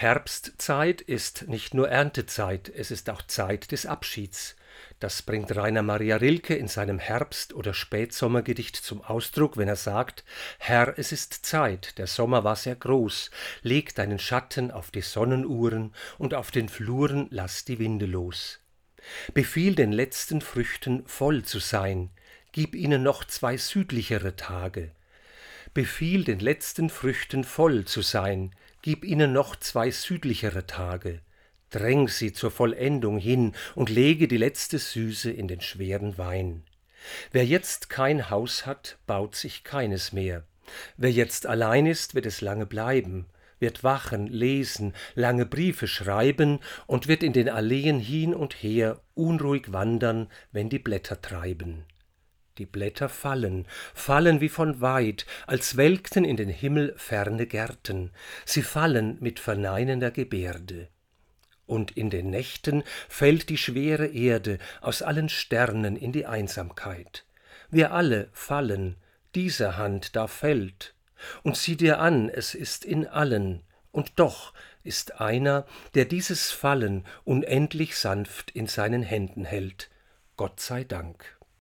Herbstzeit ist nicht nur Erntezeit, es ist auch Zeit des Abschieds. Das bringt Rainer Maria Rilke in seinem Herbst- oder Spätsommergedicht zum Ausdruck, wenn er sagt: Herr, es ist Zeit, der Sommer war sehr groß, leg deinen Schatten auf die Sonnenuhren und auf den Fluren lass die Winde los. Befiehl den letzten Früchten voll zu sein, gib ihnen noch zwei südlichere Tage. Befiehl den letzten Früchten voll zu sein, gib ihnen noch zwei südlichere Tage. Dräng sie zur Vollendung hin und lege die letzte Süße in den schweren Wein. Wer jetzt kein Haus hat, baut sich keines mehr. Wer jetzt allein ist, wird es lange bleiben, wird wachen, lesen, lange Briefe schreiben und wird in den Alleen hin und her unruhig wandern, wenn die Blätter treiben. Die Blätter fallen, fallen wie von weit, als welkten in den Himmel ferne Gärten, sie fallen mit verneinender Gebärde. Und in den Nächten fällt die schwere Erde aus allen Sternen in die Einsamkeit. Wir alle fallen, diese Hand da fällt. Und sieh dir an, es ist in allen, und doch ist einer, der dieses Fallen unendlich sanft in seinen Händen hält. Gott sei Dank.